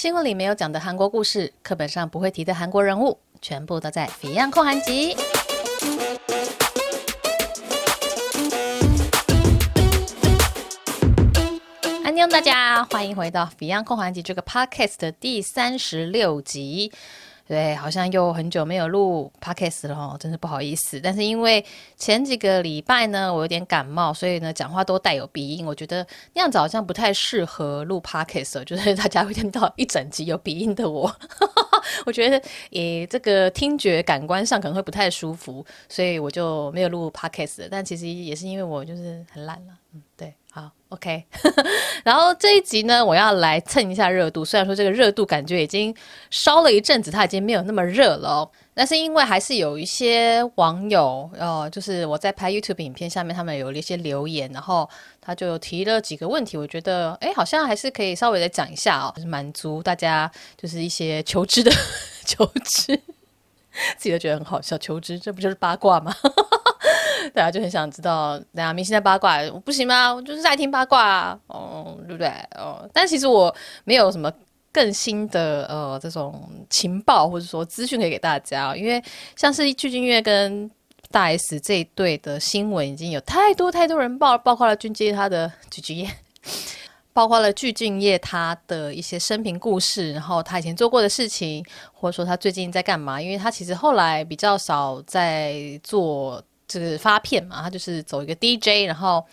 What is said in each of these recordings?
新闻里没有讲的韩国故事，课本上不会提的韩国人物，全部都在《Beyond 控韩集》。安妞，大家欢迎回到《Beyond 控韩集》这个 Podcast 的第三十六集。对，好像又很久没有录 podcast 了哦，真是不好意思。但是因为前几个礼拜呢，我有点感冒，所以呢，讲话都带有鼻音。我觉得那样子好像不太适合录 podcast，就是大家会听到一整集有鼻音的我。我觉得，诶，这个听觉感官上可能会不太舒服，所以我就没有录 podcast。但其实也是因为我就是很懒了，嗯，对。好，OK，然后这一集呢，我要来蹭一下热度。虽然说这个热度感觉已经烧了一阵子，它已经没有那么热了哦。但是因为还是有一些网友，哦，就是我在拍 YouTube 影片下面，他们有了一些留言，然后他就提了几个问题，我觉得，哎，好像还是可以稍微的讲一下哦，就是满足大家就是一些求知的 求知，自己都觉得很好笑，求知，这不就是八卦吗？大家就很想知道，大家明星的八卦不行吗？我就是爱听八卦啊，哦，对不对？哦，但其实我没有什么更新的呃这种情报或者说资讯可以给大家，因为像是具俊曄跟大 S 这一对的新闻已经有太多太多人报，包括了俊曄他的鞠婧祎，包括了具俊曄他的一些生平故事，然后他以前做过的事情，或者说他最近在干嘛？因为他其实后来比较少在做。就是发片嘛，他就是走一个 DJ，然后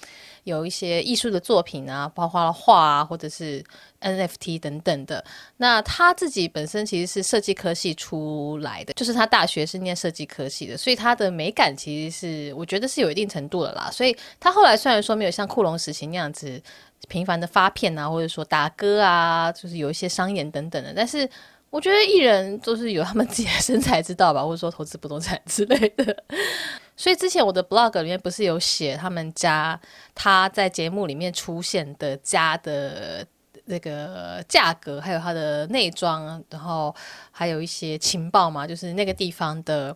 有一些艺术的作品啊，包括画啊，或者是 NFT 等等的。那他自己本身其实是设计科系出来的，就是他大学是念设计科系的，所以他的美感其实是我觉得是有一定程度的啦。所以他后来虽然说没有像酷龙时期那样子频繁的发片啊，或者说打歌啊，就是有一些商演等等的，但是我觉得艺人都是有他们自己的生财之道吧，或者说投资不动产之类的。所以之前我的 blog 里面不是有写他们家他在节目里面出现的家的那个价格，还有他的内装，然后还有一些情报嘛，就是那个地方的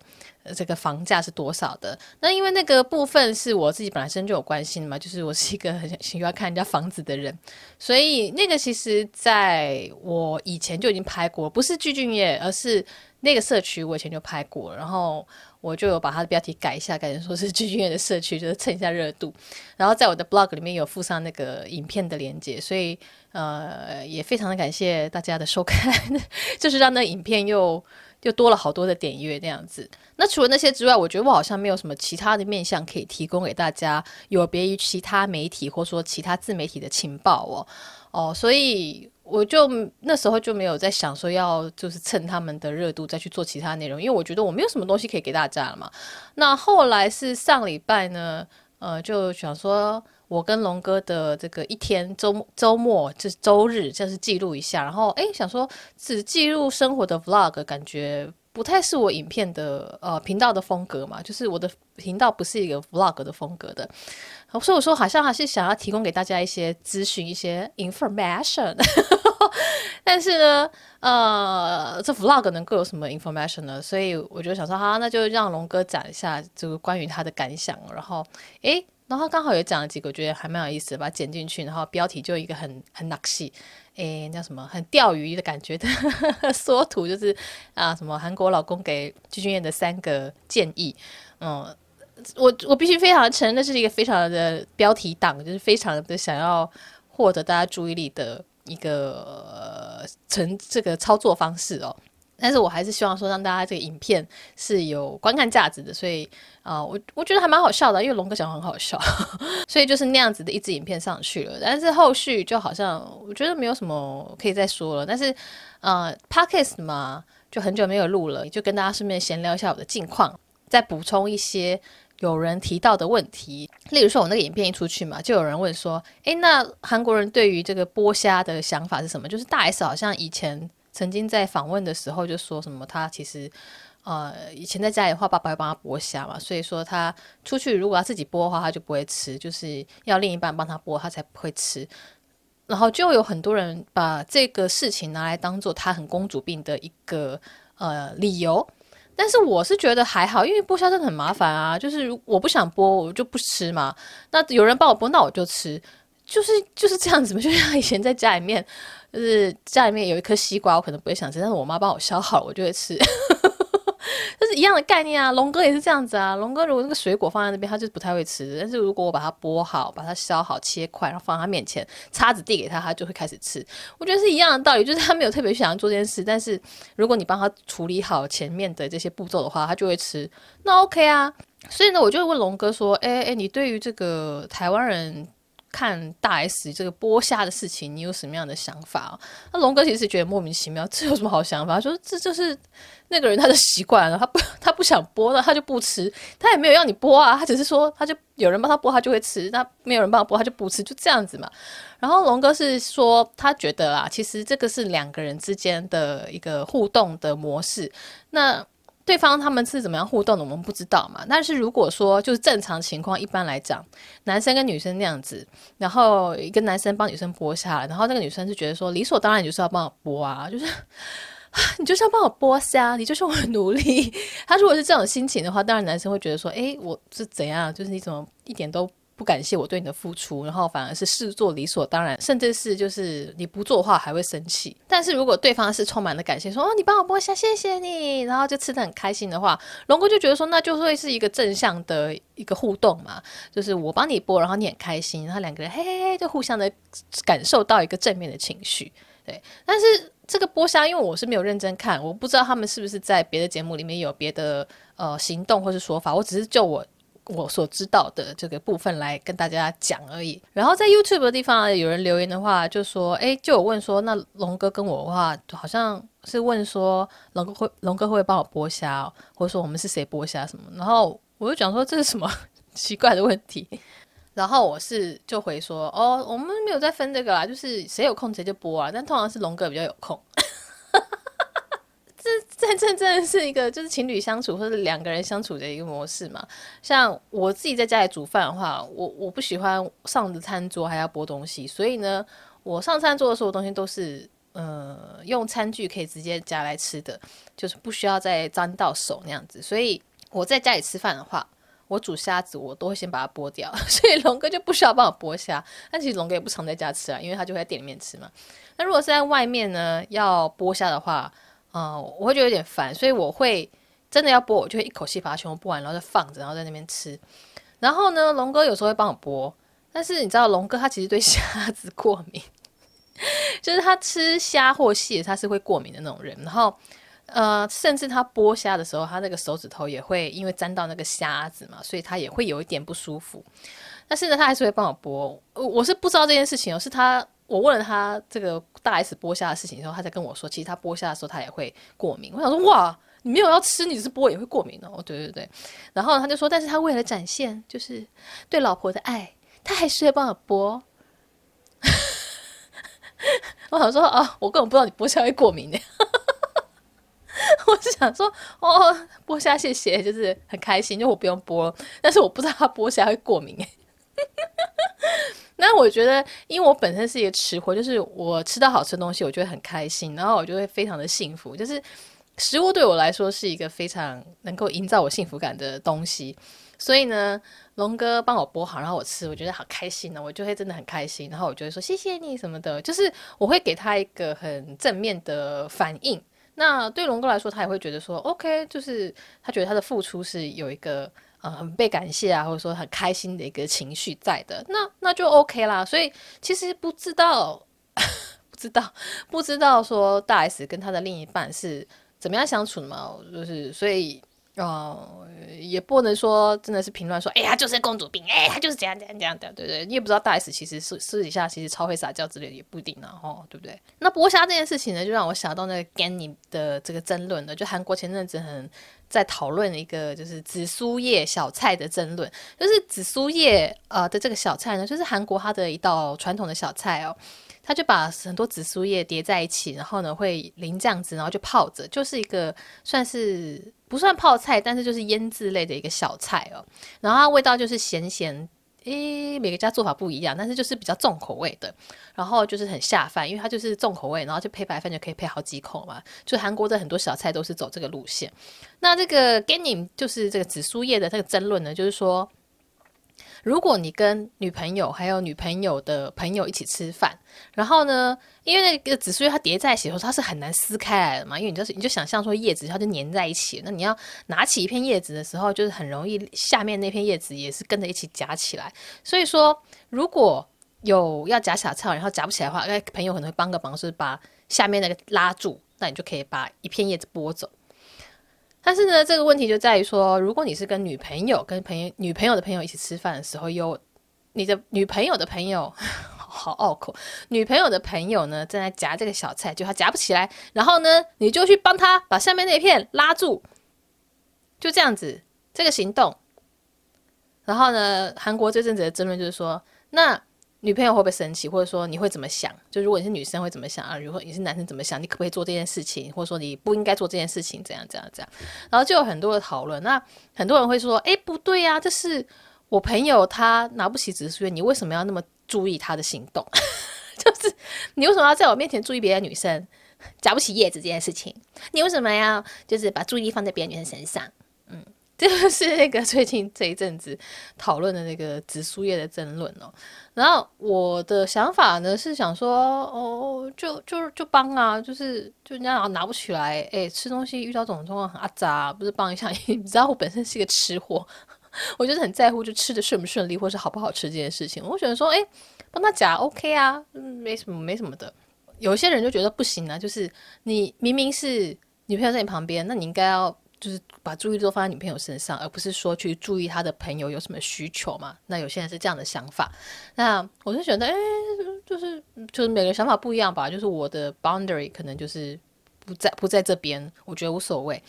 这个房价是多少的。那因为那个部分是我自己本身就有关心嘛，就是我是一个很喜欢看人家房子的人，所以那个其实在我以前就已经拍过，不是具俊业，而是那个社区我以前就拍过，然后。我就有把它的标题改一下，改成说是具俊曄的社区，就是蹭一下热度。然后在我的 blog 里面有附上那个影片的连接，所以呃也非常的感谢大家的收看，就是让那影片又又多了好多的点阅这样子。那除了那些之外，我觉得我好像没有什么其他的面向可以提供给大家，有别于其他媒体或说其他自媒体的情报哦哦，所以。我就那时候就没有在想说要就是蹭他们的热度再去做其他内容，因为我觉得我没有什么东西可以给大家了嘛。那后来是上礼拜呢，呃，就想说我跟龙哥的这个一天周周末就是周日，就是记录一下，然后诶，想说只记录生活的 vlog，感觉不太是我影片的呃频道的风格嘛，就是我的频道不是一个 vlog 的风格的。所以我说，好像还是想要提供给大家一些资讯，一些 information。但是呢，呃，这 vlog 能够有什么 information 呢？所以我就想说，好，那就让龙哥讲一下这个关于他的感想。然后，诶，然后刚好也讲了几个，我觉得还蛮有意思的，把它剪进去。然后标题就一个很很纳气，诶，叫什么？很钓鱼的感觉的 缩图，就是啊，什么韩国老公给具俊曄的三个建议，嗯。我我必须非常承认，这是一个非常的标题党，就是非常的想要获得大家注意力的一个成这个操作方式哦。但是我还是希望说，让大家这个影片是有观看价值的，所以啊、我我觉得还蛮好笑的，因为龙哥讲很好笑，所以就是那样子的一支影片上去了。但是后续就好像我觉得没有什么可以再说了。但是呃，Podcast 嘛，就很久没有录了，就跟大家顺便闲聊一下我的近况，再补充一些。有人提到的问题，例如说，我那个影片一出去嘛，就有人问说：“诶，那韩国人对于这个剥虾的想法是什么？”就是大 S 好像以前曾经在访问的时候就说什么，他其实呃以前在家里的话，爸爸会帮他剥虾嘛，所以说他出去如果要自己剥的话，他就不会吃，就是要另一半帮他剥，他才不会吃。然后就有很多人把这个事情拿来当做他很公主病的一个呃理由。但是我是觉得还好，因为剥虾真的很麻烦啊。就是我不想剥，我就不吃嘛。那有人帮我剥，那我就吃，就是就是这样子嘛。就像以前在家里面，就是家里面有一颗西瓜，我可能不会想吃，但是我妈帮我削好了，我就会吃。这是一样的概念啊，龙哥也是这样子啊。龙哥如果那个水果放在那边，他就不太会吃。但是如果我把它剥好，把它削好、切块，然后放在他面前，叉子递给他，他就会开始吃。我觉得是一样的道理，就是他没有特别想要做这件事，但是如果你帮他处理好前面的这些步骤的话，他就会吃。那 OK 啊。所以呢，我就问龙哥说：“哎哎，你对于这个台湾人？”看大 S 这个剥虾的事情，你有什么样的想法？那龙哥其实觉得莫名其妙，这有什么好想法？说这就是那个人他的习惯了，他不 他不想剥，那他就不吃，他也没有要你剥啊，他只是说他就有人帮他剥，他就会吃；那没有人帮他剥，他就不吃，就这样子嘛。然后龙哥是说，他觉得啊，其实这个是两个人之间的一个互动的模式。那对方他们是怎么样互动的，我们不知道嘛。但是如果说就是正常情况，一般来讲，男生跟女生那样子，然后一个男生帮女生剥虾，然后那个女生就觉得说理所当然，你就是要帮我剥啊，就是你就是要帮我剥虾，你就是我的奴隶。他如果是这种心情的话，当然男生会觉得说，哎，我是怎样，就是你怎么一点都。不感谢我对你的付出，然后反而是视作理所当然，甚至是就是你不做的话还会生气。但是如果对方是充满了感谢，说哦，你帮我剥虾，谢谢你，然后就吃得很开心的话，龙哥就觉得说那就会是一个正向的一个互动嘛，就是我帮你剥，然后你很开心，然后两个人嘿嘿嘿就互相的感受到一个正面的情绪。对，但是这个剥虾，因为我是没有认真看，我不知道他们是不是在别的节目里面有别的呃行动或是说法，我只是就我。我所知道的这个部分来跟大家讲而已。然后在 YouTube 的地方有人留言的话，就说：“哎，就有问说，那龙哥跟我的话，好像是问说，龙哥会龙哥会不会帮我剥虾，或者说我们是谁剥虾什么？”然后我就讲说这是什么 奇怪的问题。然后我是就回说：“哦，我们没有在分这个啦，就是谁有空谁就剥啊。但通常是龙哥比较有空。”这这真的是一个就是情侣相处或者两个人相处的一个模式嘛。像我自己在家里煮饭的话，我我不喜欢上着餐桌还要剥东西，所以呢，我上餐桌的所有东西都是呃用餐具可以直接夹来吃的，就是不需要再沾到手那样子。所以我在家里吃饭的话，我煮虾子我都会先把它剥掉，所以龙哥就不需要帮我剥虾。但其实龙哥也不常在家吃啊，因为他就会在店里面吃嘛。那如果是在外面呢，要剥虾的话，嗯、我会觉得有点烦，所以我会真的要剥，我就会一口气把它全部剥完，然后再放着，然后在那边吃。然后呢，龙哥有时候会帮我剥，但是你知道，龙哥他其实对虾 子过敏，就是他吃虾或蟹他是会过敏的那种人。然后，呃，甚至他剥虾的时候，他那个手指头也会因为沾到那个虾子嘛，所以他也会有一点不舒服。但是呢，他还是会帮我剥。我我是不知道这件事情哦，是他。我问了他这个大 S 剥虾的事情之后，他才跟我说，其实他剥虾的时候他也会过敏。我想说，哇，你没有要吃，你只是剥也会过敏哦。对对对，然后他就说，但是他为了展现就是对老婆的爱，他还是会帮我剥。我想说啊，我根本不知道你剥虾会过敏的。我是想说，哦，剥虾谢谢，就是很开心，就我不用剥，但是我不知道他剥虾会过敏哎。那我觉得，因为我本身是一个吃货，就是我吃到好吃的东西，我就会很开心，然后我就会非常的幸福。就是食物对我来说是一个非常能够营造我幸福感的东西，所以呢，龙哥帮我剥好，然后我吃，我觉得好开心呢，我就会真的很开心，然后我就会说谢谢你什么的，就是我会给他一个很正面的反应。那对龙哥来说，他也会觉得说 OK，就是他觉得他的付出是有一个。呃，很被感谢啊，或者说很开心的一个情绪在的，那那就 OK 啦。所以其实不知道，不知道，不知道说大 S 跟他的另一半是怎么样相处的嘛？就是所以。哦，也不能说真的是评论说，哎呀，就是公主病，哎，她就是这样这样这样的，对不对？你也不知道大 S 其实私私底下其实超会撒娇之类的，也不一定啊，哦，对不对？那剥虾这件事情呢，就让我想到那个 Ganim 的这个争论了，就韩国前阵子很在讨论一个就是紫苏叶小菜的争论，就是紫苏叶呃的这个小菜呢，就是韩国它的一道传统的小菜哦。它就把很多紫苏叶叠在一起，然后呢会淋酱汁，然后就泡着，就是一个算是不算泡菜，但是就是腌制类的一个小菜哦。然后它味道就是咸咸，诶，每个家做法不一样，但是就是比较重口味的。然后就是很下饭，因为它就是重口味，然后就配白饭就可以配好几口嘛。就韩国的很多小菜都是走这个路线。那这个 Ganim 就是这个紫苏叶的这个争论呢，就是说。如果你跟女朋友还有女朋友的朋友一起吃饭，然后呢，因为那个紫苏叶它叠在一起的时候，它是很难撕开来的嘛，因为你就是你就想象说叶子它就粘在一起，那你要拿起一片叶子的时候，就是很容易下面那片叶子也是跟着一起夹起来。所以说，如果有要夹小菜，然后夹不起来的话，那朋友可能会帮个忙，是把下面那个拉住，那你就可以把一片叶子剥走。但是呢，这个问题就在于说，如果你是跟女朋友、跟朋友、女朋友的朋友一起吃饭的时候，有你的女朋友的朋友，好拗口，女朋友的朋友呢正在夹这个小菜，就他夹不起来，然后呢，你就去帮他把下面那片拉住，就这样子，这个行动。然后呢，韩国这阵子的争论就是说，那。女朋友会不会生气，或者说你会怎么想？就如果你是女生会怎么想啊？如果你是男生怎么想？你可不可以做这件事情，或者说你不应该做这件事情？怎样怎样怎样？然后就有很多的讨论。那很多人会说：“诶，不对呀，这是我朋友他拿不起紫苏叶，你为什么要那么注意他的行动？就是你为什么要在我面前注意别的女生夹不起叶子这件事情？你为什么要就是把注意力放在别的女生身上？”嗯。就是那个最近这一阵子讨论的那个紫苏叶的争论哦。然后我的想法呢是想说，哦，就就就帮啊，就是就人家拿不起来，哎，吃东西遇到这种状况很阿杂，不是帮一下？你知道我本身是一个吃货，我就是很在乎就吃的顺不顺利，或是好不好吃这件事情。我觉得说，哎，帮他夹 OK 啊，没什么没什么的。有些人就觉得不行啊，就是你明明是女朋友在你旁边，那你应该要。就是把注意力都放在女朋友身上，而不是说去注意他的朋友有什么需求嘛。那有些人是这样的想法，那我就觉得，哎，就是就是每个想法不一样吧。就是我的 boundary 可能就是不在不在这边，我觉得无所谓。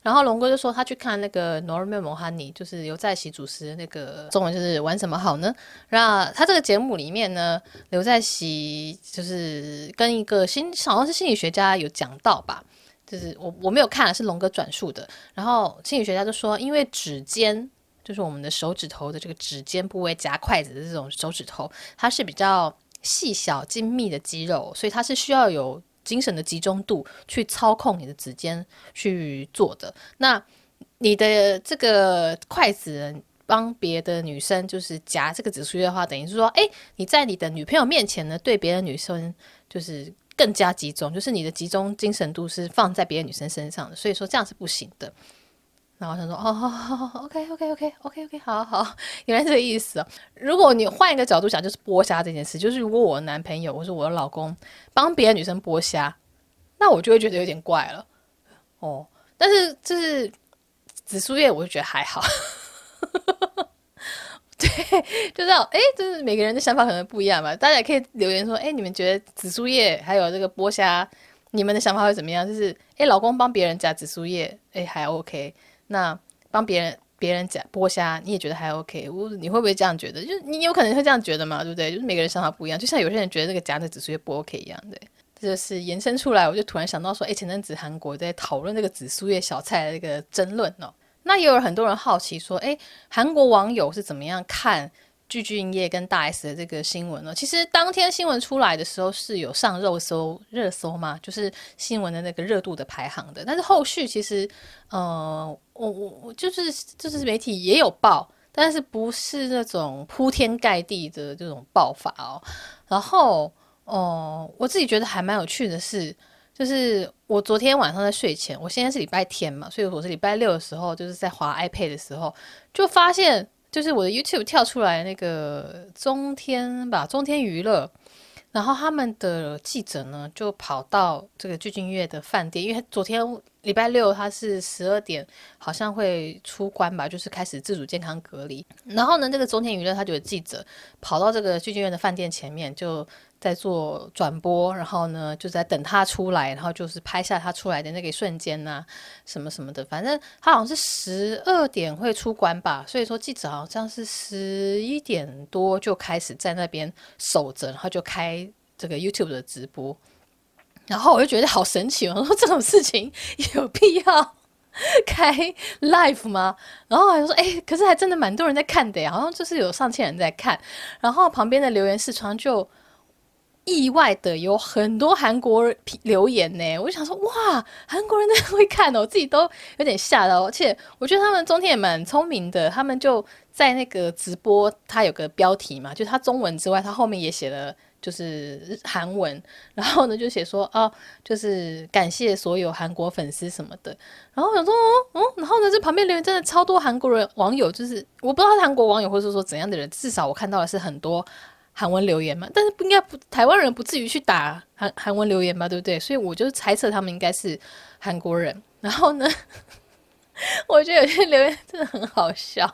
然后龙哥就说他去看那个 Norman Mohani，就是刘在锡主持的那个中文就是玩什么好呢？那他这个节目里面呢，刘在锡就是跟一个心好像是心理学家有讲到吧。就是我我没有看，是龙哥转述的。然后心理学家就说，因为指尖就是我们的手指头的这个指尖部位夹筷子的这种手指头，它是比较细小精密的肌肉，所以它是需要有精神的集中度去操控你的指尖去做的。那你的这个筷子帮别的女生就是夹这个紫苏叶的话，等于是说，哎，你在你的女朋友面前呢，对别的女生就是。更加集中，就是你的集中精神度是放在别的女生身上的，所以说这样是不行的。然后他说：“哦，好好好，OK，OK，OK，OK，OK，好好，原来这个意思哦。如果你换一个角度想，就是剥虾这件事，就是如果我的男朋友或是我的老公帮别的女生剥虾，那我就会觉得有点怪了。哦，但是就是紫苏叶，我就觉得还好。” 对，就这样。哎，就是每个人的想法可能不一样吧。大家也可以留言说，哎，你们觉得紫苏叶还有这个剥虾，你们的想法会怎么样？就是，哎，老公帮别人夹紫苏叶，哎，还 OK。那帮别人别人夹剥虾，你也觉得还 OK？我你会不会这样觉得？就是你有可能会这样觉得嘛，对不对？就是每个人想法不一样。就像有些人觉得这个夹的紫苏叶不 OK 一样，对。这就是延伸出来，我就突然想到说，哎，前阵子韩国在讨论那个紫苏叶小菜的这个争论哦。那也有很多人好奇说，诶，韩国网友是怎么样看具俊曄跟大 S 的这个新闻呢？其实当天新闻出来的时候是有上热搜热搜嘛，就是新闻的那个热度的排行的。但是后续其实，呃，我我我就是就是媒体也有报，但是不是那种铺天盖地的这种报法哦。然后，哦、我自己觉得还蛮有趣的是。就是我昨天晚上在睡前，我现在是礼拜天嘛，所以我是礼拜六的时候，就是在滑 iPad 的时候，就发现就是我的 YouTube 跳出来那个中天吧，中天娱乐，然后他们的记者呢就跑到这个具俊月的饭店，因为昨天礼拜六他是十二点好像会出关吧，就是开始自主健康隔离，然后呢，这个中天娱乐他就有记者跑到这个具俊月的饭店前面就。在做转播，然后呢，就在等他出来，然后就是拍下他出来的那个瞬间呐、什么什么的。反正他好像是十二点会出关吧，所以说记者好像是十一点多就开始在那边守着，然后就开这个 YouTube 的直播。然后我就觉得好神奇，我说这种事情有必要 开 live 吗？然后还说，哎，可是还真的蛮多人在看的呀，好像就是有上千人在看。然后旁边的留言视窗就。意外的有很多韩国人留言呢，我就想说哇，韩国人真的会看哦，我自己都有点吓到。而且我觉得他们中天也蛮聪明的，他们就在那个直播，他有个标题嘛，就是它中文之外，他后面也写了就是韩文，然后呢就写说哦，就是感谢所有韩国粉丝什么的。然后想说哦，嗯，然后呢这旁边留言真的超多韩国人网友，就是我不知道韩国网友或者说怎样的人，至少我看到的是很多。韩文留言嘛，但是不应该不台湾人不至于去打韩韩文留言吧，对不对？所以我就猜测他们应该是韩国人。然后呢，我觉得有些留言真的很好笑，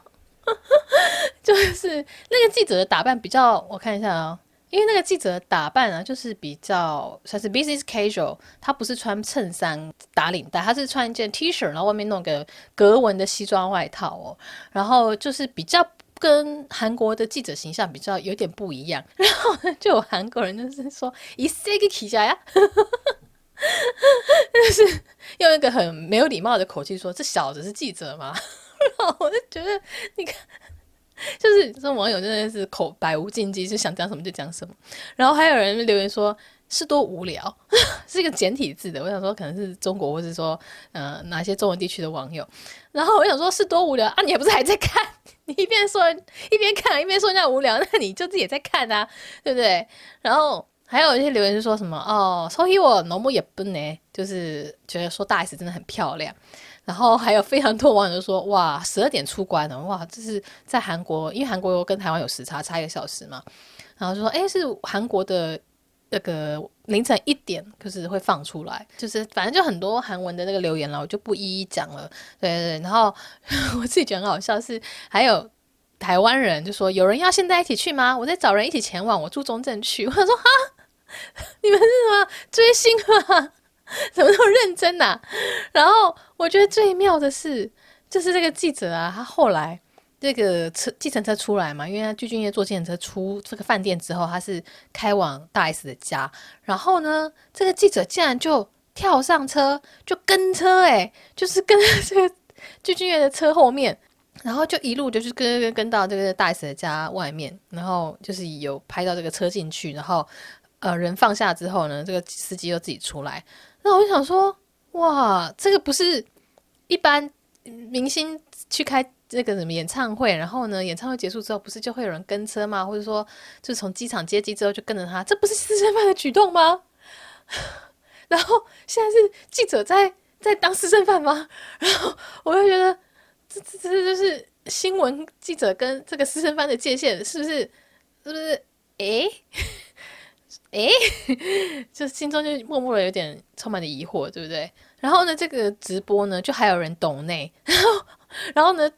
就是那个记者的打扮比较，我看一下啊、因为那个记者的打扮啊，就是比较算是 business casual，他不是穿衬衫打领带，他是穿一件 T 恤，然后外面弄个格纹的西装外套哦，然后就是比较。跟韩国的记者形象比较有点不一样 然后就有韩国人就是说以赛克起家呀就是用一个很没有礼貌的口气说这小子是记者吗？然后我就觉得你看 就是这种网友真的是口百无禁忌就想讲什么就讲什么。然后还有人留言说是多无聊，是一个简体字的。我想说，可能是中国，或是说，嗯，哪些中文地区的网友。然后我想说，是多无聊啊！你也不是还在看，你一边说一边看，一边说那无聊，那你就自己也在看啊，对不对？然后还有一些留言是说什么哦，所以我那么也不呢，就是觉得说大 S 真的很漂亮。然后还有非常多网友就说哇，十二点出关的哇，这是在韩国，因为韩国跟台湾有时差，差一个小时嘛。然后就说哎，是韩国的。那个凌晨一点，就是会放出来，就是反正就很多韩文的那个留言了，我就不一一讲了。对对对，然后 我自己觉得很好笑是还有。台湾人就说：“有人要现在一起去吗？我在找人一起前往。我住中正区。”我说：“哈，你们是什么追星吗？怎么那么认真呐、啊？”然后我觉得最妙的是，就是这个记者啊，他后来这个车计程车出来嘛，因为他具俊曄坐计程车出这个饭店之后，他是开往大 S 的家。然后呢，这个记者竟然就跳上车，就跟车、欸，诶，就是跟这个具俊曄的车后面。然后就一路就是跟跟跟到这个大 S 的家外面，然后就是有拍到这个车进去，然后呃人放下之后呢，这个司机又自己出来。那我就想说，哇，这个不是一般明星去开这个什么演唱会，然后呢演唱会结束之后，不是就会有人跟车吗？或者说，就从机场接机之后就跟着他，这不是私生饭的举动吗？然后现在是记者在在当私生饭吗？然后我就觉得。这这这就是新闻记者跟这个私生饭的界限，是不是？是不是？诶诶，就心中就默默的有点充满了疑惑，对不对？然后呢，这个直播呢，就还有人懂内，然后然后呢，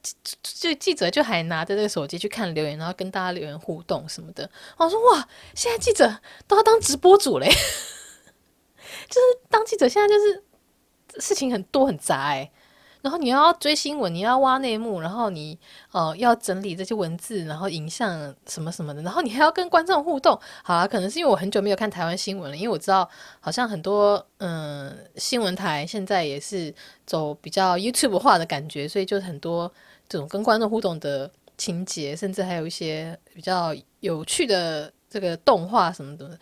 就记者就还拿着这个手机去看留言，然后跟大家留言互动什么的。我说哇，现在记者都要当直播主嘞，就是当记者现在就是事情很多很杂哎。然后你要追新闻，你要挖内幕，然后你呃要整理这些文字，然后影像什么什么的，然后你还要跟观众互动。好啊，可能是因为我很久没有看台湾新闻了，因为我知道好像很多嗯、新闻台现在也是走比较 YouTube 化的感觉，所以就很多这种跟观众互动的情节，甚至还有一些比较有趣的这个动画什么的。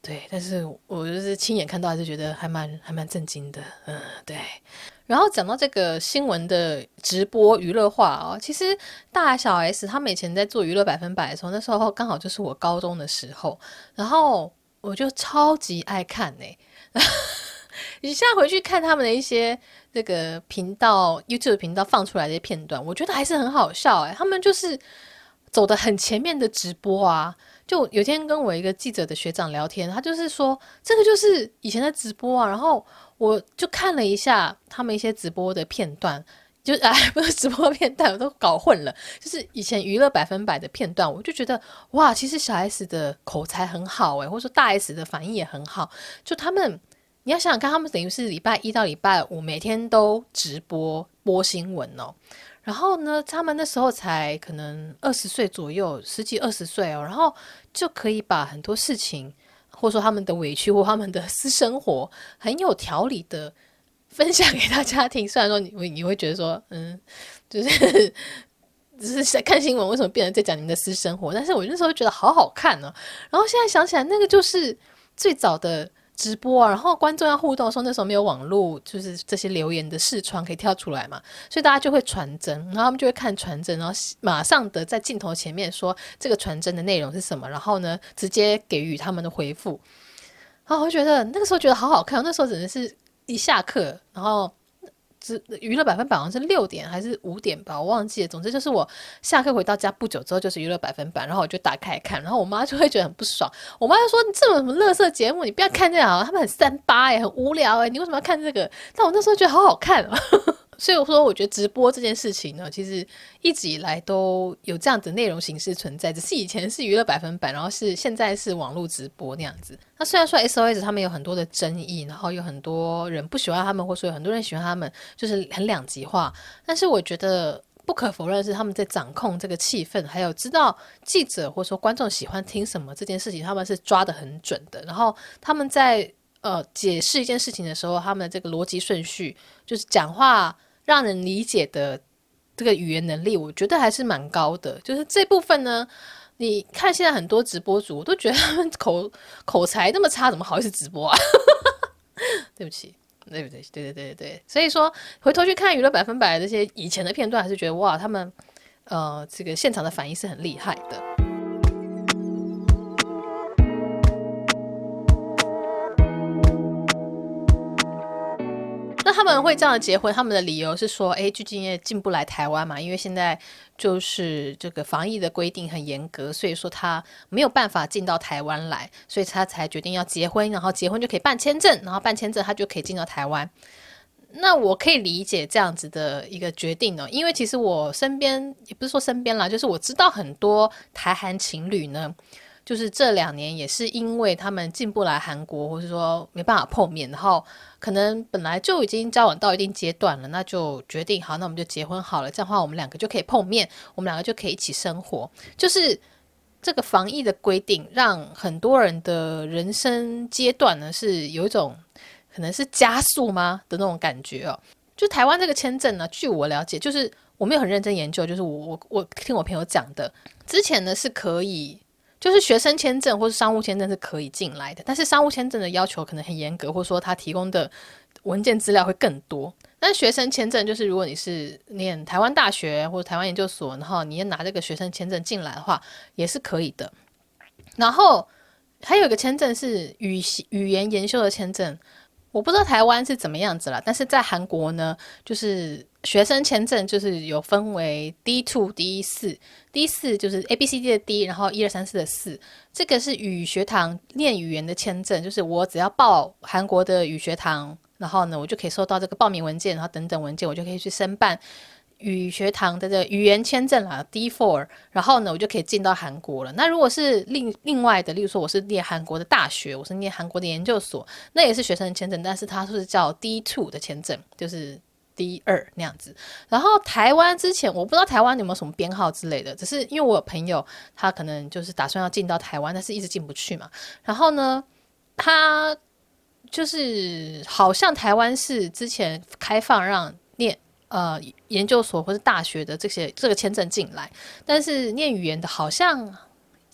对，但是我就是亲眼看到，还是觉得还蛮还蛮震惊的。嗯，对。然后讲到这个新闻的直播娱乐化哦，其实大小 S 他们以前在做娱乐百分百的时候，那时候刚好就是我高中的时候，然后我就超级爱看呢。你现在回去看他们的一些这个频道 YouTube 频道放出来的一些片段，我觉得还是很好笑诶，他们就是走得很前面的直播啊。就有天跟我一个记者的学长聊天，他就是说这个就是以前的直播啊，然后。我就看了一下他们一些直播的片段，就 哎，不是直播片段，我都搞混了。就是以前娱乐百分百的片段，我就觉得哇，其实小 S 的口才很好诶，或者说大 S 的反应也很好。就他们，你要想想看，他们等于是礼拜一到礼拜五每天都直播播新闻哦。然后呢，他们那时候才可能二十岁左右，十几二十岁哦，然后就可以把很多事情。或者说他们的委屈或他们的 私生活很有条理的分享给大家听，虽然说你你会觉得说，嗯，就是 只是在看新闻，为什么变成在讲你们的私生活？但是我那时候觉得好好看呢、然后现在想起来，那个就是最早的直播啊。然后观众要互动的时候，那时候没有网络，就是这些留言的视窗可以跳出来嘛，所以大家就会传真，然后他们就会看传真，然后马上的在镜头前面说这个传真的内容是什么，然后呢直接给予他们的回复。然后我觉得那个时候觉得好好看，那时候只能是一下课，然后。只娱乐百分百好像是六点还是五点吧，我忘记了。总之就是我下课回到家不久之后就是娱乐百分百，然后我就打开看，然后我妈就会觉得很不爽。我妈就说：“你这种什么乐色节目，你不要看这样啊，他们很三八哎，很无聊哎，你为什么要看这个？”但我那时候觉得好好看啊。所以我说，我觉得直播这件事情呢，其实一直以来都有这样子内容形式存在，只是以前是娱乐百分百，然后是现在是网络直播那样子。那虽然说 SOS 他们有很多的争议，然后有很多人不喜欢他们，或者说有很多人喜欢他们，就是很两极化。但是我觉得不可否认是，他们在掌控这个气氛，还有知道记者或者说观众喜欢听什么这件事情，他们是抓得很准的。然后他们在呃解释一件事情的时候，他们的这个逻辑顺序就是讲话。让人理解的这个语言能力，我觉得还是蛮高的。就是这部分呢，你看现在很多直播主，我都觉得他们口口才那么差，怎么好意思直播啊？对不起，对不对？对对对对对。所以说，回头去看娱乐百分百这些以前的片段，还是觉得哇，他们呃这个现场的反应是很厉害的。他们会这样结婚，他们的理由是说，哎，最近也进不来台湾嘛，因为现在就是这个防疫的规定很严格，所以说他没有办法进到台湾来，所以他才决定要结婚，然后结婚就可以办签证，然后办签证他就可以进到台湾。那我可以理解这样子的一个决定呢，因为其实我身边也不是说身边啦，就是我知道很多台韩情侣呢。就是这两年也是因为他们进不来韩国，或是说没办法碰面，然后可能本来就已经交往到一定阶段了，那就决定好，那我们就结婚好了。这样的话，我们两个就可以碰面，我们两个就可以一起生活。就是这个防疫的规定，让很多人的人生阶段呢是有一种可能是加速吗的那种感觉哦。就台湾这个签证呢，据我了解，就是我没有很认真研究，就是我我我听我朋友讲的，之前呢是可以。就是学生签证或是商务签证是可以进来的，但是商务签证的要求可能很严格，或者说他提供的文件资料会更多。但学生签证就是如果你是念台湾大学或者台湾研究所，然后你要拿这个学生签证进来的话，也是可以的。然后还有一个签证是语语言研修的签证。我不知道台湾是怎么样子了，但是在韩国呢，就是学生签证就是有分为 D two、D 四、D 四就是 A B C D 的 D，然后一二三四的四，这个是语学堂念语言的签证，就是我只要报韩国的语学堂，然后呢，我就可以收到这个报名文件，然后等等文件，我就可以去申办。语学堂的这个语言签证啊，D four，然后呢，我就可以进到韩国了。那如果是另另外的，例如说我是念韩国的大学，我是念韩国的研究所，那也是学生签证，但是它是叫 D two 的签证，就是 D 二那样子。然后台湾之前我不知道台湾有没有什么编号之类的，只是因为我有朋友他可能就是打算要进到台湾，但是一直进不去嘛。然后呢，他就是好像台湾是之前开放让念。呃，研究所或是大学的这些这个签证进来，但是念语言的好像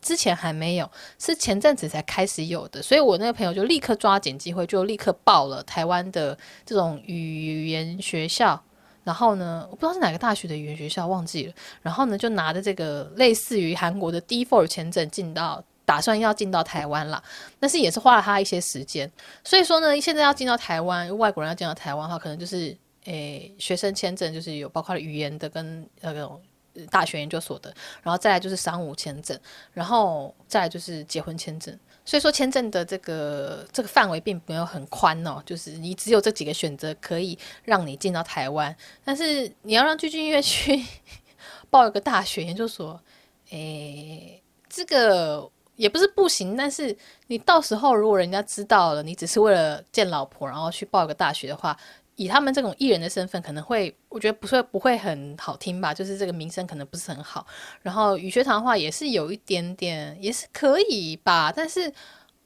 之前还没有，是前阵子才开始有的，所以我那个朋友就立刻抓紧机会，就立刻报了台湾的这种语言学校，然后呢，我不知道是哪个大学的语言学校忘记了，然后呢就拿着这个类似于韩国的 D4 签证进到，打算要进到台湾了，但是也是花了他一些时间，所以说呢，现在要进到台湾，外国人要进到台湾的话，可能就是。诶，学生签证就是有包括语言的跟那种大学研究所的，然后再来就是商务签证，然后再来就是结婚签证。所以说签证的这个这个范围并没有很宽哦，就是你只有这几个选择可以让你进到台湾。但是你要让具俊月去 报一个大学研究所，诶，这个也不是不行，但是你到时候如果人家知道了你只是为了见老婆，然后去报一个大学的话。以他们这种艺人的身份，可能会我觉得不会不会很好听吧，就是这个名声可能不是很好。然后语学堂的话也是有一点点，也是可以吧，但是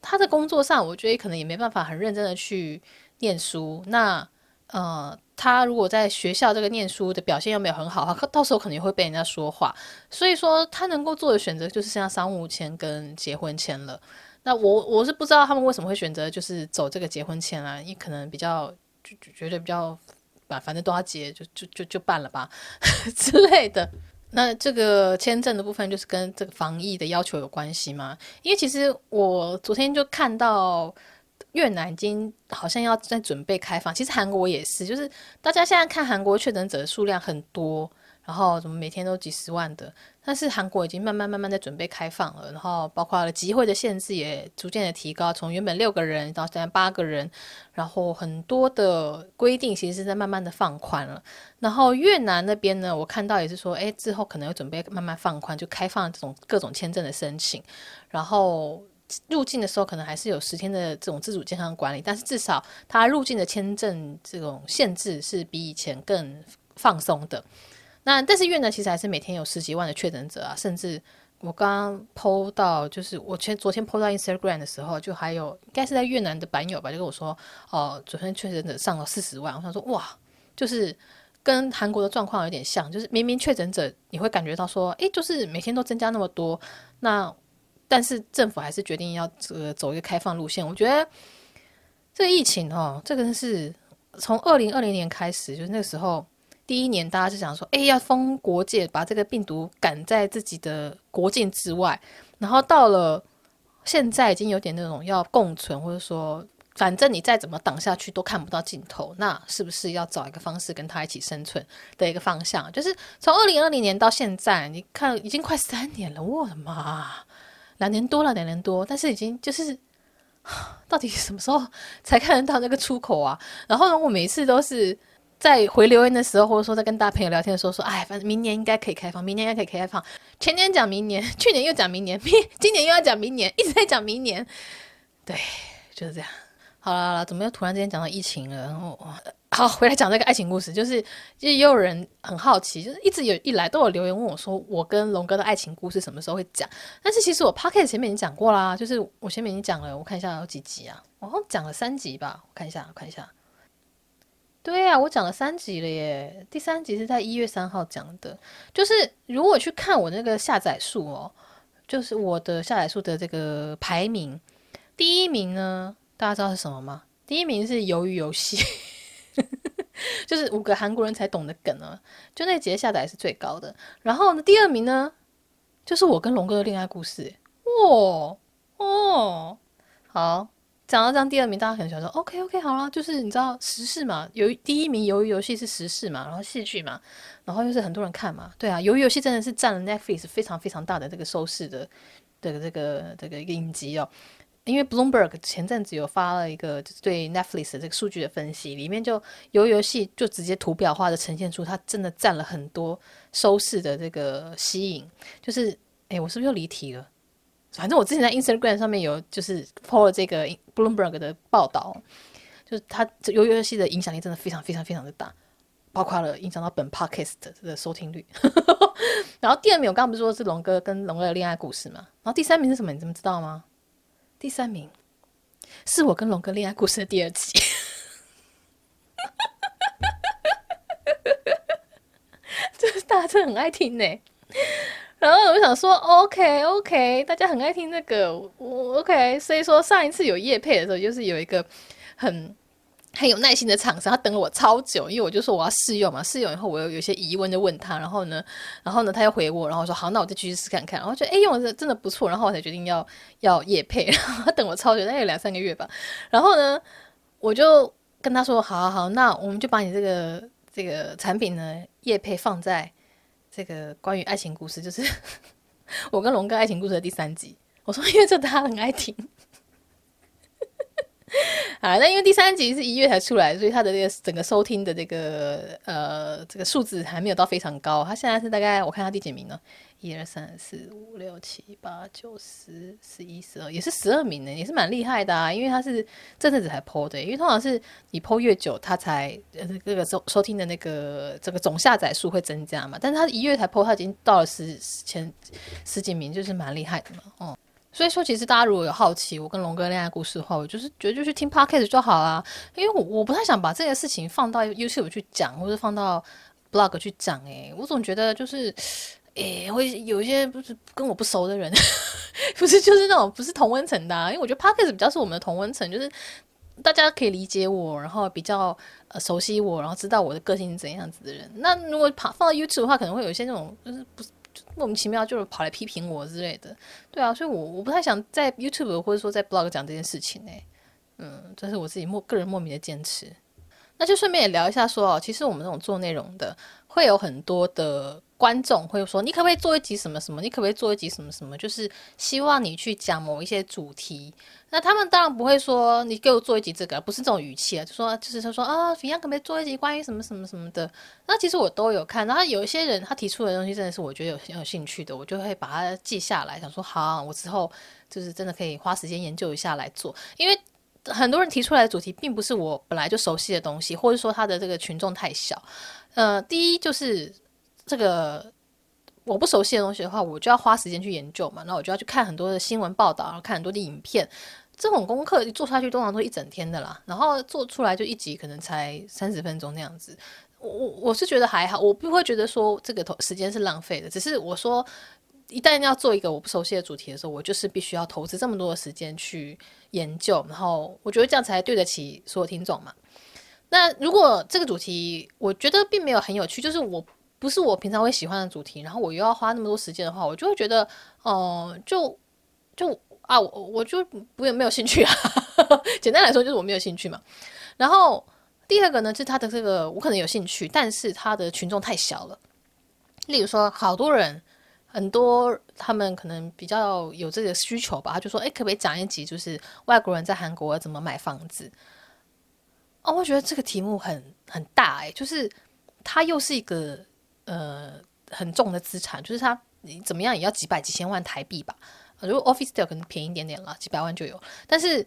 他的工作上，我觉得可能也没办法很认真的去念书。那呃，他如果在学校这个念书的表现又没有很好的话，到时候可能会被人家说话。所以说，他能够做的选择就是像商务签跟结婚签了。那我我是不知道他们为什么会选择就是走这个结婚签啊，因为可能比较就觉得比较反反正都要结，就就就就办了吧 之类的。那这个签证的部分就是跟这个防疫的要求有关系吗？因为其实我昨天就看到。越南已经好像要在准备开放，其实韩国也是，就是大家现在看韩国确诊者的数量很多，然后怎么每天都几十万的，但是韩国已经慢慢慢慢在准备开放了，然后包括了集会的限制也逐渐的提高，从原本六个人到现在八个人，然后很多的规定其实是在慢慢的放宽了。然后越南那边呢，我看到也是说，哎，之后可能要准备慢慢放宽，就开放这种各种签证的申请，然后。入境的时候可能还是有十天的这种自主健康管理，但是至少他入境的签证这种限制是比以前更放松的。那但是越南其实还是每天有十几万的确诊者啊，甚至我刚刚 po 到，就是我前昨天 po 到 Instagram 的时候，就还有应该是在越南的版友吧，就跟我说，哦，昨天确诊者上了四十万。我想说，哇，就是跟韩国的状况有点像，就是明明确诊者你会感觉到说，诶，就是每天都增加那么多，那。但是政府还是决定要呃走一个开放路线。我觉得这个疫情哦，这个是从二零二零年开始，就是那个时候第一年，大家是想说，哎，要封国界，把这个病毒赶在自己的国境之外。然后到了现在，已经有点那种要共存，或者说，反正你再怎么挡下去都看不到尽头。那是不是要找一个方式跟他一起生存的一个方向？就是从二零二零年到现在，你看已经快三年了，我的妈！两年多了，两年多，但是已经就是，到底什么时候才看得到那个出口啊？然后呢，我每次都是在回留言的时候，或者说在跟大朋友聊天的时候说，哎，反正明年应该可以开放，明年应该可以开放。前年讲明年，去年又讲明年，明 今年又要讲明年，一直在讲明年。对，就是这样。好了好了，怎么又突然之间讲到疫情了？然后。好，回来讲这个爱情故事，就是就也有人很好奇，就是一直有一来都有留言问我说，我跟龙哥的爱情故事什么时候会讲？但是其实我 Podcast 前面已经讲过啦，就是我前面已经讲了，我看一下有几集啊，我好像讲了三集吧，我看一下，我看一下，对呀、啊，我讲了三集了耶，第三集是在一月三号讲的，就是如果去看我那个下载数哦，就是我的下载数的这个排名，第一名呢，大家知道是什么吗？第一名是鱿鱼游戏。就是五个韩国人才懂的梗啊，就那节下载是最高的。然后呢，第二名呢，就是我跟龙哥的恋爱故事。哇哦，好，讲到这样，第二名大家可能想说，OK OK，好了，就是你知道时事嘛，有第一名鱿鱼游戏是时事嘛，然后戏剧嘛，然后又是很多人看嘛，对啊，鱿鱼游戏真的是占了 Netflix 非常非常大的这个收视的这个这个这个一个影集哦。因为 Bloomberg 前阵子有发了一个就是对 Netflix 这个数据的分析，里面就鱿鱼游戏就直接图表化的呈现出它真的占了很多收视的这个吸引。就是，哎，我是不是又离题了？反正我之前在 Instagram 上面有就是 po 了这个 Bloomberg 的报道，就是它鱿鱼游戏的影响力真的非常非常非常的大，包括了影响到本 Podcast 的收听率。然后第二名我刚刚不是说是龙哥跟龙哥的恋爱故事嘛？然后第三名是什么？你怎么知道吗？第三名是我跟龙哥恋爱故事的第二集，就是大家真的很爱听呢。然后我想说，OK OK，大家很爱听这个，我 OK。所以说上一次有夜配的时候，就是有一个很。很有耐心的厂商，他等了我超久，因为我就说我要试用嘛，试用以后我有有些疑问就问他，然后呢，然后呢他又回我，然后说好，那我再继续试看看，然后觉得哎用的真的不错，然后我才决定要要夜配，然后他等我超久，大概两三个月吧，然后呢我就跟他说好好好，那我们就把你这个这个产品呢夜配放在这个关于爱情故事，就是 我跟龙哥爱情故事的第三集，我说因为这大家很爱听。啊，那因为第三集是一月才出来，所以他的这个整个收听的这个呃这个数字还没有到非常高。他现在是大概我看他第几名呢？一二三四五六七八九十十一十二，也是十二名呢，也是蛮厉害的啊。因为他是这阵子才 po 的，因为通常是你 po 越久，它才呃这个收收听的那个这个总下载数会增加嘛。但是它一月才 po，它已经到了十前十几名，就是蛮厉害的嘛。哦。所以说，其实大家如果有好奇我跟龙哥恋爱故事的话，我就是觉得就去听 podcast 就好啦。因为我我不太想把这个事情放到 YouTube 去讲，或者放到 blog 去讲。诶，我总觉得就是，诶，会有一些不是跟我不熟的人，不是就是那种不是同温层的啊。因为我觉得 podcast 比较是我们的同温层，就是。大家可以理解我，然后比较呃熟悉我，然后知道我的个性是怎样子的人。那如果跑放到 YouTube 的话，可能会有一些那种就是不是莫名其妙就是跑来批评我之类的。对啊，所以我我不太想在 YouTube 或者说在 Blog 讲这件事情呢。嗯，这是我自己莫个人莫名的坚持。那就顺便也聊一下说哦，其实我们这种做内容的会有很多的。观众会说：“你可不可以做一集什么什么？你可不可以做一集什么什么？就是希望你去讲某一些主题。那他们当然不会说你给我做一集这个，不是这种语气啊，就说就是他说啊怎样可不可以做一集关于什么什么什么的？那其实我都有看。然后有一些人他提出的东西真的是我觉得有很有兴趣的，我就会把它记下来，想说好，我之后就是真的可以花时间研究一下来做。因为很多人提出来的主题并不是我本来就熟悉的东西，或者说他的这个群众太小。呃，第一就是。”这个我不熟悉的东西的话，我就要花时间去研究嘛。那我就要去看很多的新闻报道，然后看很多的影片。这种功课做下去通常都一整天的啦。然后做出来就一集可能才三十分钟那样子。我我是觉得还好，我不会觉得说这个投时间是浪费的。只是我说，一旦要做一个我不熟悉的主题的时候，我就是必须要投资这么多的时间去研究。然后我觉得这样才对得起所有听众嘛。那如果这个主题我觉得并没有很有趣，就是我。不是我平常会喜欢的主题，然后我又要花那么多时间的话，我就会觉得，哦、就就啊，我我就不没有兴趣啊。简单来说，就是我没有兴趣嘛。然后第二个呢，就是他的这个我可能有兴趣，但是他的群众太小了。例如说，好多人，很多他们可能比较有这个需求吧，他就说，哎，可不可以讲一集，就是外国人在韩国怎么买房子？哦，我觉得这个题目很很大哎，就是它又是一个。呃，很重的资产，就是它，你怎么样也要几百几千万台币吧。如果 Office 可能便宜一点点了，几百万就有。但是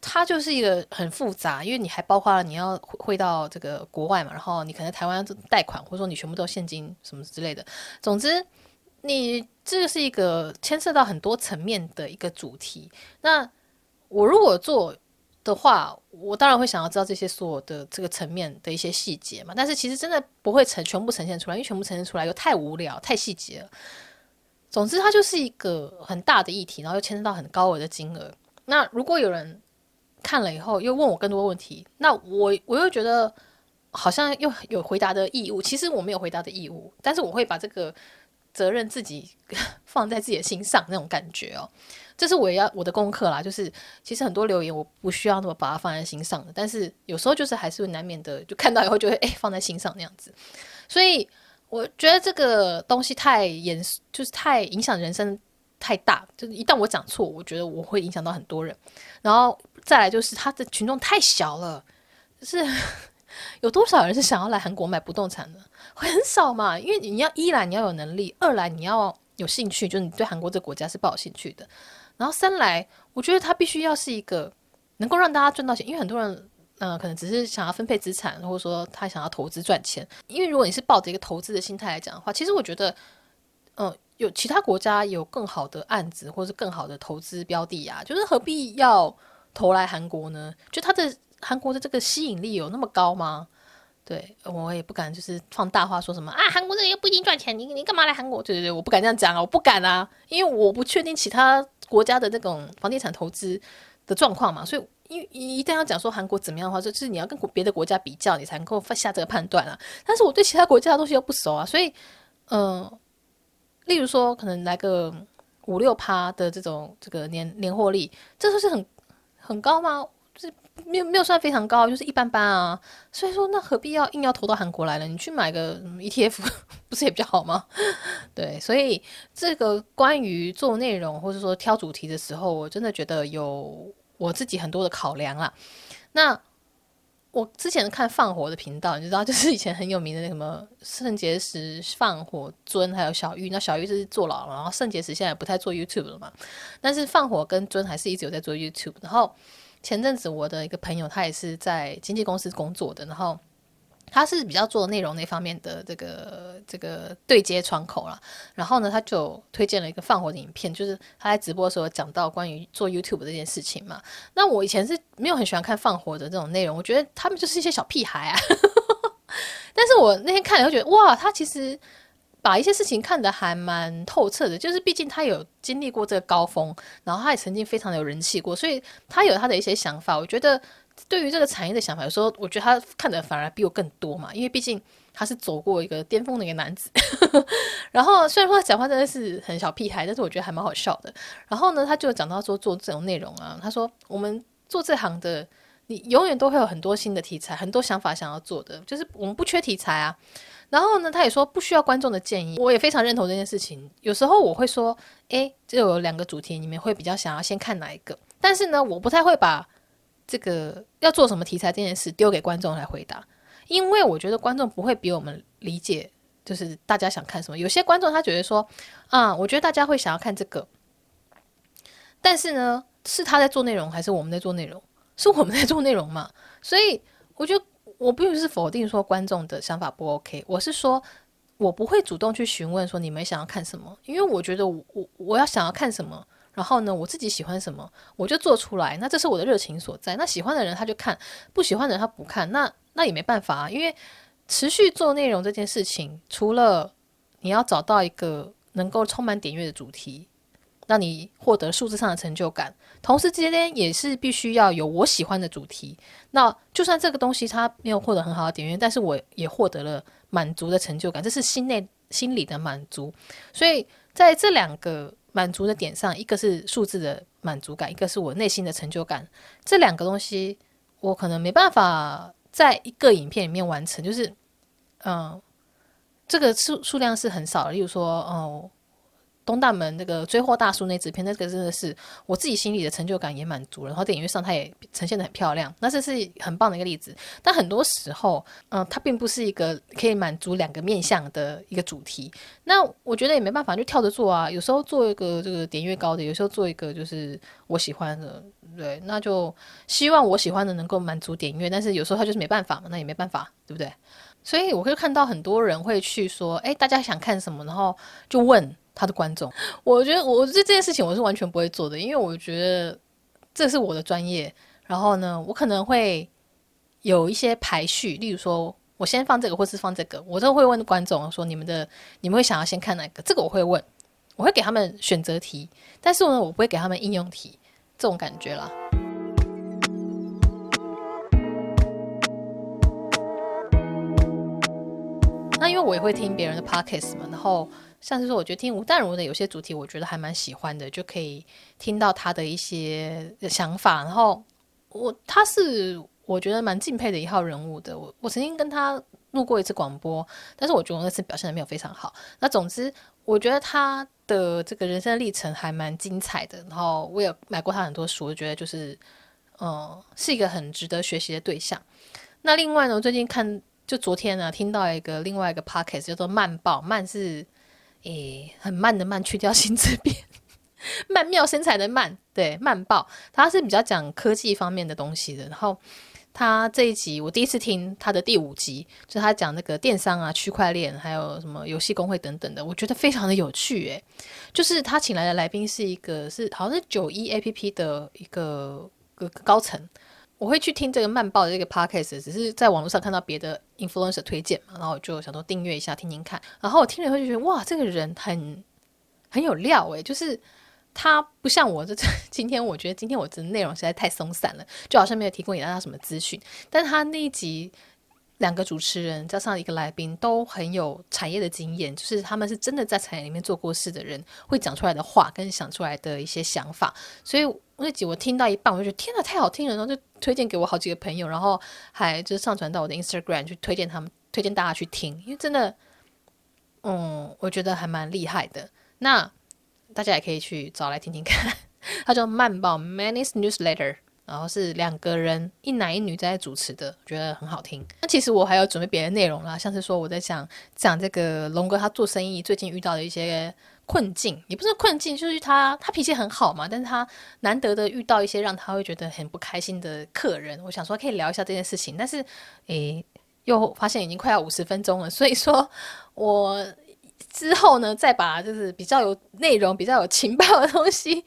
它就是一个很复杂，因为你还包括了你要汇到这个国外嘛，然后你可能台湾贷款，或者说你全部都现金什么之类的。总之，你这个是一个牵涉到很多层面的一个主题。那我如果做。的话，我当然会想要知道这些所有的这个层面的一些细节嘛。但是其实真的不会呈全部呈现出来，因为全部呈现出来又太无聊、太细节了。总之，它就是一个很大的议题，然后又牵涉到很高额的金额。那如果有人看了以后又问我更多问题，那我我又觉得好像又有回答的义务。其实我没有回答的义务，但是我会把这个责任自己 放在自己的心上那种感觉哦。这是我要我的功课啦，就是其实很多留言我不需要那么把它放在心上的，但是有时候就是还是会难免的，就看到以后就会诶放在心上那样子。所以我觉得这个东西太严肃，就是太影响人生太大，就是一旦我讲错，我觉得我会影响到很多人。然后再来就是他的群众太小了，就是 有多少人是想要来韩国买不动产的？会很少嘛，因为你要一来你要有能力，二来你要有兴趣，就是你对韩国这个国家是抱有兴趣的。然后三来，我觉得他必须要是一个能够让大家赚到钱，因为很多人，嗯、呃，可能只是想要分配资产，或者说他想要投资赚钱。因为如果你是抱着一个投资的心态来讲的话，其实我觉得，嗯、有其他国家有更好的案子，或者是更好的投资标的呀、啊，就是何必要投来韩国呢？就他的韩国的这个吸引力有那么高吗？对，我也不敢就是放大话说什么啊，韩国这个又不一定赚钱，你你干嘛来韩国？对对对，我不敢这样讲啊，我不敢啊，因为我不确定其他国家的那种房地产投资的状况嘛，所以一一旦要讲说韩国怎么样的话，就是你要跟别的国家比较，你才能够下这个判断啊。但是我对其他国家的东西又不熟啊，所以嗯、呃，例如说可能来个五六趴的这种这个年年获利，这都是很很高吗？没有没有算非常高，就是一般般啊。所以说，那何必要硬要投到韩国来了？你去买个 ETF 不是也比较好吗？对，所以这个关于做内容或者说挑主题的时候，我真的觉得有我自己很多的考量啦。那我之前看放火的频道，你知道，就是以前很有名的那什么圣结石、放火尊，还有小玉。那小玉是坐牢了，然后圣结石现在不太做 YouTube 了嘛。但是放火跟尊还是一直有在做 YouTube，然后。前阵子我的一个朋友，他也是在经纪公司工作的，然后他是比较做内容那方面的这个这个对接窗口啦。然后呢，他就推荐了一个放火的影片，就是他在直播的时候讲到关于做 YouTube 这件事情嘛。那我以前是没有很喜欢看放火的这种内容，我觉得他们就是一些小屁孩啊。但是我那天看了，会觉得哇，他其实把一些事情看得还蛮透彻的。就是毕竟他有经历过这个高峰，然后他也曾经非常的有人气过，所以他有他的一些想法。我觉得。对于这个产业的想法，有时候我觉得他看的反而比我更多嘛，因为毕竟他是走过一个巅峰的一个男子。然后虽然说他讲话真的是很小屁孩，但是我觉得还蛮好笑的。然后呢，他就讲到说做这种内容啊，他说我们做这行的，你永远都会有很多新的题材，很多想法想要做的，就是我们不缺题材啊。然后呢，他也说不需要观众的建议，我也非常认同这件事情。有时候我会说，诶，就有两个主题，你们会比较想要先看哪一个？但是呢，我不太会把。这个要做什么题材这件事丢给观众来回答，因为我觉得观众不会比我们理解，就是大家想看什么。有些观众他觉得说，啊，我觉得大家会想要看这个，但是呢，是他在做内容还是我们在做内容？是我们在做内容嘛？所以我觉得我并不是否定说观众的想法不 OK，我是说我不会主动去询问说你们想要看什么，因为我觉得我我我要想要看什么。然后呢，我自己喜欢什么，我就做出来。那这是我的热情所在。那喜欢的人他就看，不喜欢的人他不看。那那也没办法啊，因为持续做内容这件事情，除了你要找到一个能够充满点阅的主题，让你获得数字上的成就感，同时之间也是必须要有我喜欢的主题。那就算这个东西它没有获得很好的点阅，但是我也获得了满足的成就感，这是心内心理的满足。所以在这两个。满足的点上，一个是数字的满足感，一个是我内心的成就感。这两个东西，我可能没办法在一个影片里面完成。就是，嗯，这个数数量是很少的。例如说，哦。东大门那个追货大叔那支片，那个真的是我自己心里的成就感也满足了。然后电影院上它也呈现得很漂亮，那这是很棒的一个例子。但很多时候，嗯、它并不是一个可以满足两个面向的一个主题。那我觉得也没办法，就跳着做啊。有时候做一个这个点阅高的，有时候做一个就是我喜欢的，对，那就希望我喜欢的能够满足点阅。但是有时候它就是没办法嘛，那也没办法，对不对？所以我会看到很多人会去说，哎，大家想看什么，然后就问。他的观众，我觉得我这这件事情我是完全不会做的，因为我觉得这是我的专业。然后呢，我可能会有一些排序，例如说我先放这个，或是放这个，我都会问观众说：你们的你们会想要先看哪个？这个我会问，我会给他们选择题，但是呢，我不会给他们应用题，这种感觉啦。那因为我也会听别人的 podcast 嘛，然后。像是说，我觉得听吴淡如的有些主题，我觉得还蛮喜欢的，就可以听到他的一些想法。然后我他是我觉得蛮敬佩的一号人物的。我我曾经跟他录过一次广播，但是我觉得我那次表现的没有非常好。那总之，我觉得他的这个人生历程还蛮精彩的。然后我也买过他很多书，我觉得就是嗯，是一个很值得学习的对象。那另外呢，我最近看就昨天呢，听到一个另外一个 podcast 叫做慢报，慢是。诶，很慢的慢，去掉心字边，曼妙身材的曼，对，慢报，他是比较讲科技方面的东西的。然后他这一集我第一次听他的第五集，就他讲那个电商啊、区块链，还有什么游戏公会等等的，我觉得非常的有趣。诶，就是他请来的来宾是一个是好像是九一 APP 的一个个高层。我会去听这个慢报的这个 podcast，只是在网络上看到别的 influencer 推荐嘛，然后我就想说订阅一下听听看。然后我听了以后就觉得哇，这个人很很有料诶，就是他不像我这今天，我觉得今天我的内容实在太松散了，就好像没有提供给大家什么资讯。但他那一集两个主持人加上一个来宾都很有产业的经验，就是他们是真的在产业里面做过事的人，会讲出来的话跟想出来的一些想法，所以。那集我听到一半，我就觉得天哪，太好听了，然后就推荐给我好几个朋友，然后还就是上传到我的 Instagram 去推荐他们，推荐大家去听，因为真的，嗯，我觉得还蛮厉害的。那大家也可以去找来听听看，它叫慢报 Manny's Newsletter，然后是两个人，一男一女在主持的，我觉得很好听。那其实我还有准备别的内容啦，像是说我在想讲这个龙哥他做生意最近遇到的一些。困境也不是困境，就是他他脾气很好嘛，但是他难得的遇到一些让他会觉得很不开心的客人，我想说可以聊一下这件事情，但是诶又发现已经快要五十分钟了，所以说我。之后呢，再把就是比较有内容、比较有情报的东西，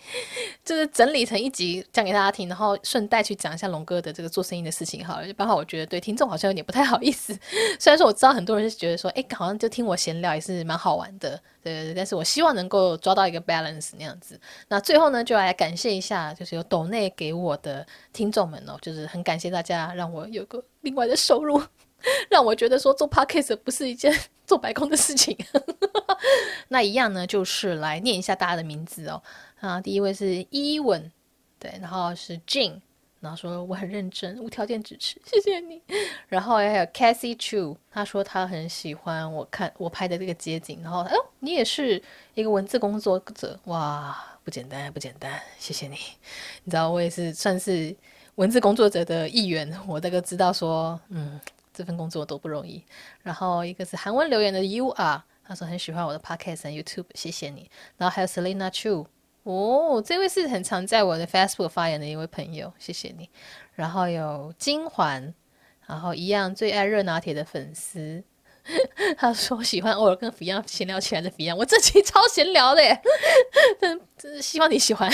就是整理成一集讲给大家听，然后顺带去讲一下龙哥的这个做生意的事情好了。就刚好我觉得对听众好像有点不太好意思，虽然说我知道很多人是觉得说，哎，好像就听我闲聊也是蛮好玩的，对对对。但是我希望能够抓到一个 balance 那样子。那最后呢，就来感谢一下，就是有抖内给我的听众们哦，就是很感谢大家让我有个另外的收入。让我觉得说做 podcast 不是一件 做白工的事情。那一样呢，就是来念一下大家的名字哦。啊，第一位是伊文，对，然后是 Jin，然后说我很认真，无条件支持，谢谢你。然后还有 Cassie Chu，他说他很喜欢我看我拍的这个街景。然后，哎，你也是一个文字工作者，哇，不简单，不简单，谢谢你。你知道我也是算是文字工作者的一员，我这个知道说，嗯。这份工作多不容易。然后一个是韩文留言的 U R，他说很喜欢我的 Podcast 和 YouTube，谢谢你。然后还有 Selina Chu，哦，这位是很常在我的 Facebook 发言的一位朋友，谢谢你。然后有金环，然后一样最爱热拿铁的粉丝，他说喜欢偶尔跟 Fion 闲聊起来的 Fion，我这期超闲聊的耶，真真希望你喜欢。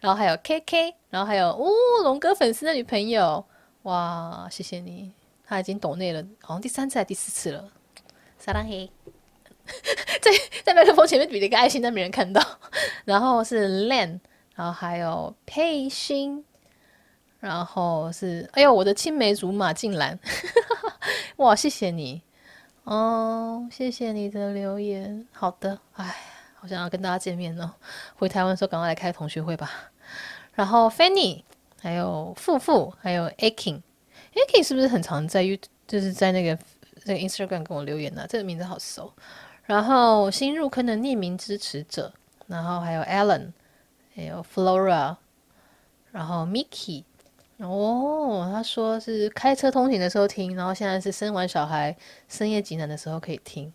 然后还有 KK，然后还有哦龙哥粉丝的女朋友，哇，谢谢你。他已经抖内了，好像第三次还是第四次了。撒浪嘿，在在麦克风前面比了一个爱心，但没人看到。然后是 Len，然后还有佩欣，然后是哎呦我的青梅竹马竟然，哇谢谢你哦，谢谢你的留言。好的，哎，好想要跟大家见面哦。回台湾的时候赶快来开同学会吧。然后 Fanny，还有富富，还有 Aking。Aki 是不是很常在 YouTube，就是在那个那个 Instagram 跟我留言呢、啊？这个名字好熟。然后新入坑的匿名支持者，然后还有 Alan，还有 Flora，然后 Mickey。哦，他说是开车通勤的时候听，然后现在是生完小孩深夜急难的时候可以听。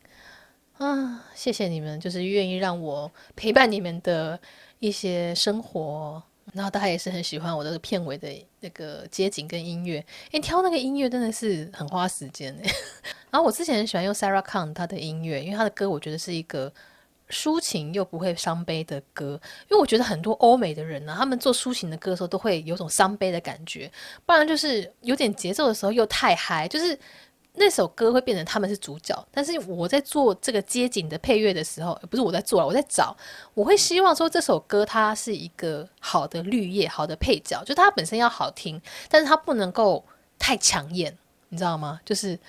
啊，谢谢你们，就是愿意让我陪伴你们的一些生活。然后大家也是很喜欢我的片尾的那个街景跟音乐，因为，挑那个音乐真的是很花时间。然后我之前很喜欢用 Sarah Khan 她的音乐，因为她的歌我觉得是一个抒情又不会伤悲的歌。因为我觉得很多欧美的人呢、他们做抒情的歌的时候都会有种伤悲的感觉，不然就是有点节奏的时候又太嗨，就是。那首歌会变成他们是主角，但是我在做这个街景的配乐的时候，不是我在做，我在找，我会希望说这首歌它是一个好的绿叶，好的配角，就它本身要好听，但是它不能够太抢眼，你知道吗？就是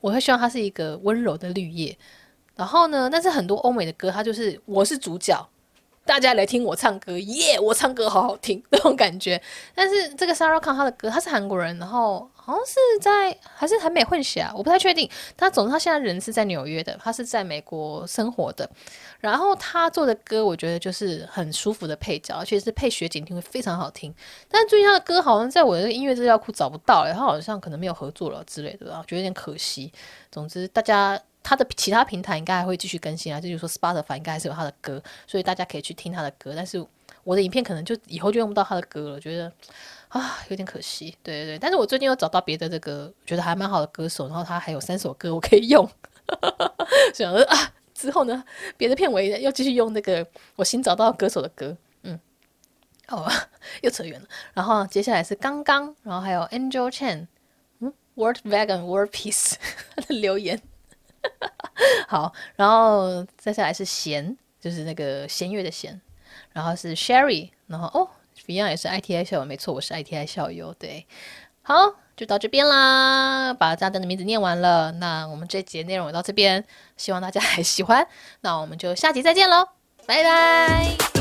我会希望它是一个温柔的绿叶。然后呢，但是很多欧美的歌，它就是我是主角。大家来听我唱歌，耶、我唱歌好好听 那种感觉。但是这个 Sarah Khan 他的歌，他是韩国人，然后好像是在还是韩美混血啊，我不太确定。他总之他现在人是在纽约的，他是在美国生活的。然后他做的歌，我觉得就是很舒服的配角，而且是配雪景听会非常好听。但最近他的歌好像在我的音乐资料库找不到，他好像可能没有合作了之类的吧，觉得有点可惜。总之大家。他的其他平台应该还会继续更新啊，就是说 Spotify 应该还是有他的歌，所以大家可以去听他的歌。但是我的影片可能就以后就用不到他的歌了，觉得啊有点可惜。对对对，但是我最近又找到别的这个觉得还蛮好的歌手，然后他还有三首歌我可以用，想说啊之后呢别的片尾要继续用那个我新找到歌手的歌，嗯，哦 又扯远了。然后接下来是刚刚，然后还有 Angel Chen，嗯，World Vegan World Peace 他的留言。好，然后再下来是弦，就是那个弦乐的弦，然后是 Sherry，然后哦，Fion 也是 ITI 校友，没错，我是 ITI 校友，对，好，就到这边啦，把炸弹的名字念完了，那我们这节内容也到这边，希望大家还喜欢，那我们就下集再见喽，拜拜。